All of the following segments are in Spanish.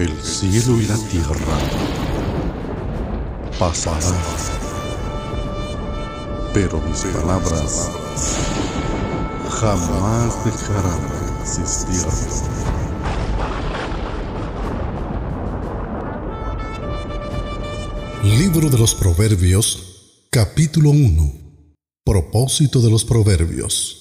El cielo y la tierra pasarán, pero mis palabras jamás dejarán de existir. Libro de los Proverbios, capítulo 1. Propósito de los Proverbios.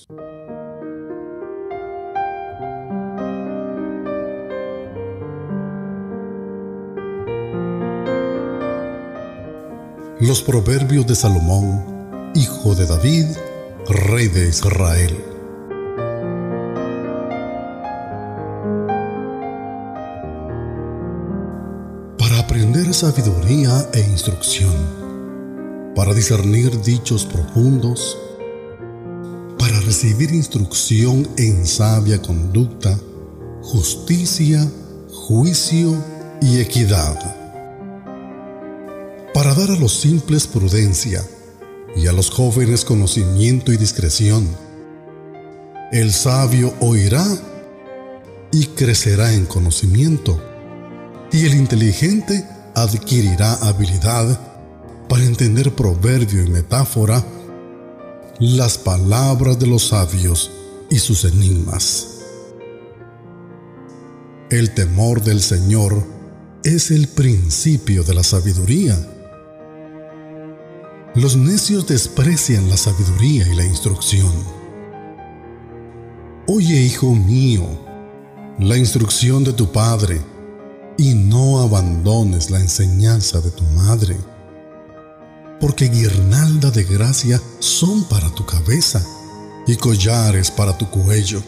Los Proverbios de Salomón, hijo de David, rey de Israel. Para aprender sabiduría e instrucción, para discernir dichos profundos, para recibir instrucción en sabia conducta, justicia, juicio y equidad para dar a los simples prudencia y a los jóvenes conocimiento y discreción. El sabio oirá y crecerá en conocimiento, y el inteligente adquirirá habilidad para entender proverbio y metáfora, las palabras de los sabios y sus enigmas. El temor del Señor es el principio de la sabiduría los necios desprecian la sabiduría y la instrucción. Oye, hijo mío, la instrucción de tu padre, y no abandones la enseñanza de tu madre, porque guirnalda de gracia son para tu cabeza y collares para tu cuello.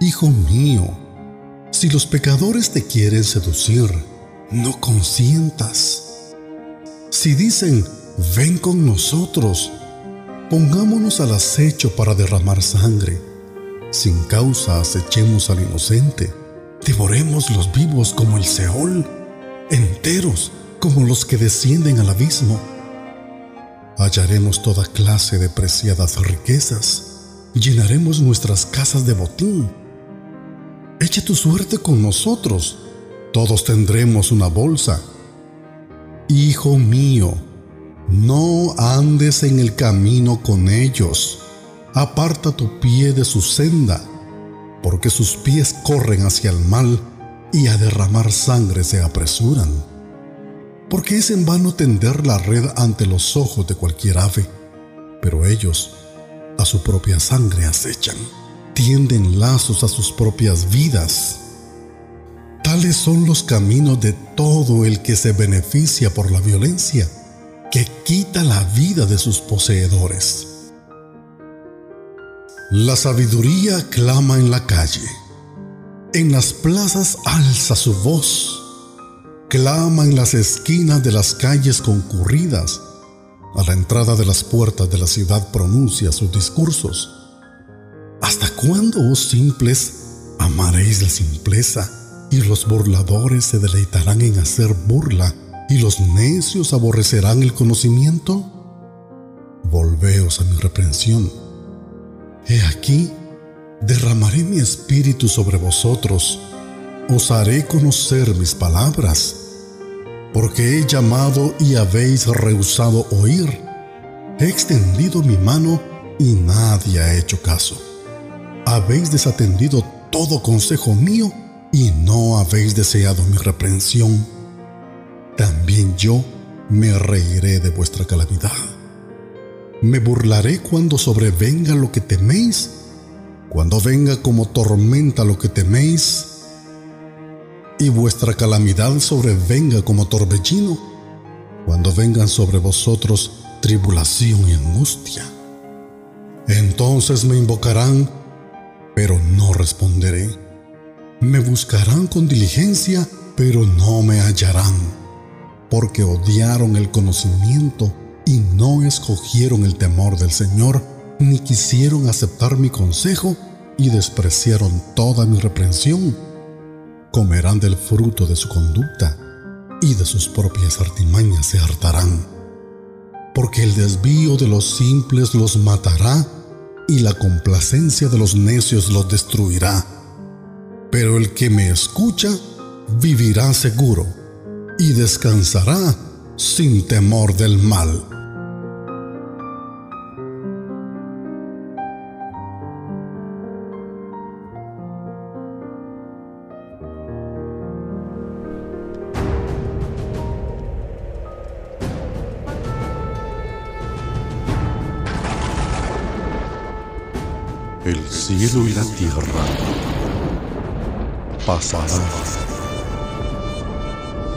Hijo mío, si los pecadores te quieren seducir, no consientas. Si dicen, ven con nosotros, pongámonos al acecho para derramar sangre. Sin causa acechemos al inocente, devoremos los vivos como el Seol, enteros como los que descienden al abismo. Hallaremos toda clase de preciadas riquezas, llenaremos nuestras casas de botín. Echa tu suerte con nosotros, todos tendremos una bolsa. Hijo mío, no andes en el camino con ellos. Aparta tu pie de su senda, porque sus pies corren hacia el mal y a derramar sangre se apresuran. Porque es en vano tender la red ante los ojos de cualquier ave, pero ellos a su propia sangre acechan, tienden lazos a sus propias vidas. Tales son los caminos de todo el que se beneficia por la violencia que quita la vida de sus poseedores. La sabiduría clama en la calle, en las plazas alza su voz, clama en las esquinas de las calles concurridas, a la entrada de las puertas de la ciudad pronuncia sus discursos. ¿Hasta cuándo, oh simples, amaréis la simpleza y los burladores se deleitarán en hacer burla y los necios aborrecerán el conocimiento? Volveos a mi reprensión. He aquí, derramaré mi espíritu sobre vosotros, os haré conocer mis palabras, porque he llamado y habéis rehusado oír. He extendido mi mano y nadie ha hecho caso. Habéis desatendido todo consejo mío y no habéis deseado mi reprensión también yo me reiré de vuestra calamidad. Me burlaré cuando sobrevenga lo que teméis, cuando venga como tormenta lo que teméis, y vuestra calamidad sobrevenga como torbellino, cuando vengan sobre vosotros tribulación y angustia. Entonces me invocarán, pero no responderé. Me buscarán con diligencia, pero no me hallarán porque odiaron el conocimiento y no escogieron el temor del Señor, ni quisieron aceptar mi consejo y despreciaron toda mi reprensión. Comerán del fruto de su conducta y de sus propias artimañas se hartarán. Porque el desvío de los simples los matará y la complacencia de los necios los destruirá. Pero el que me escucha vivirá seguro y descansará sin temor del mal. El cielo y la tierra pasarán,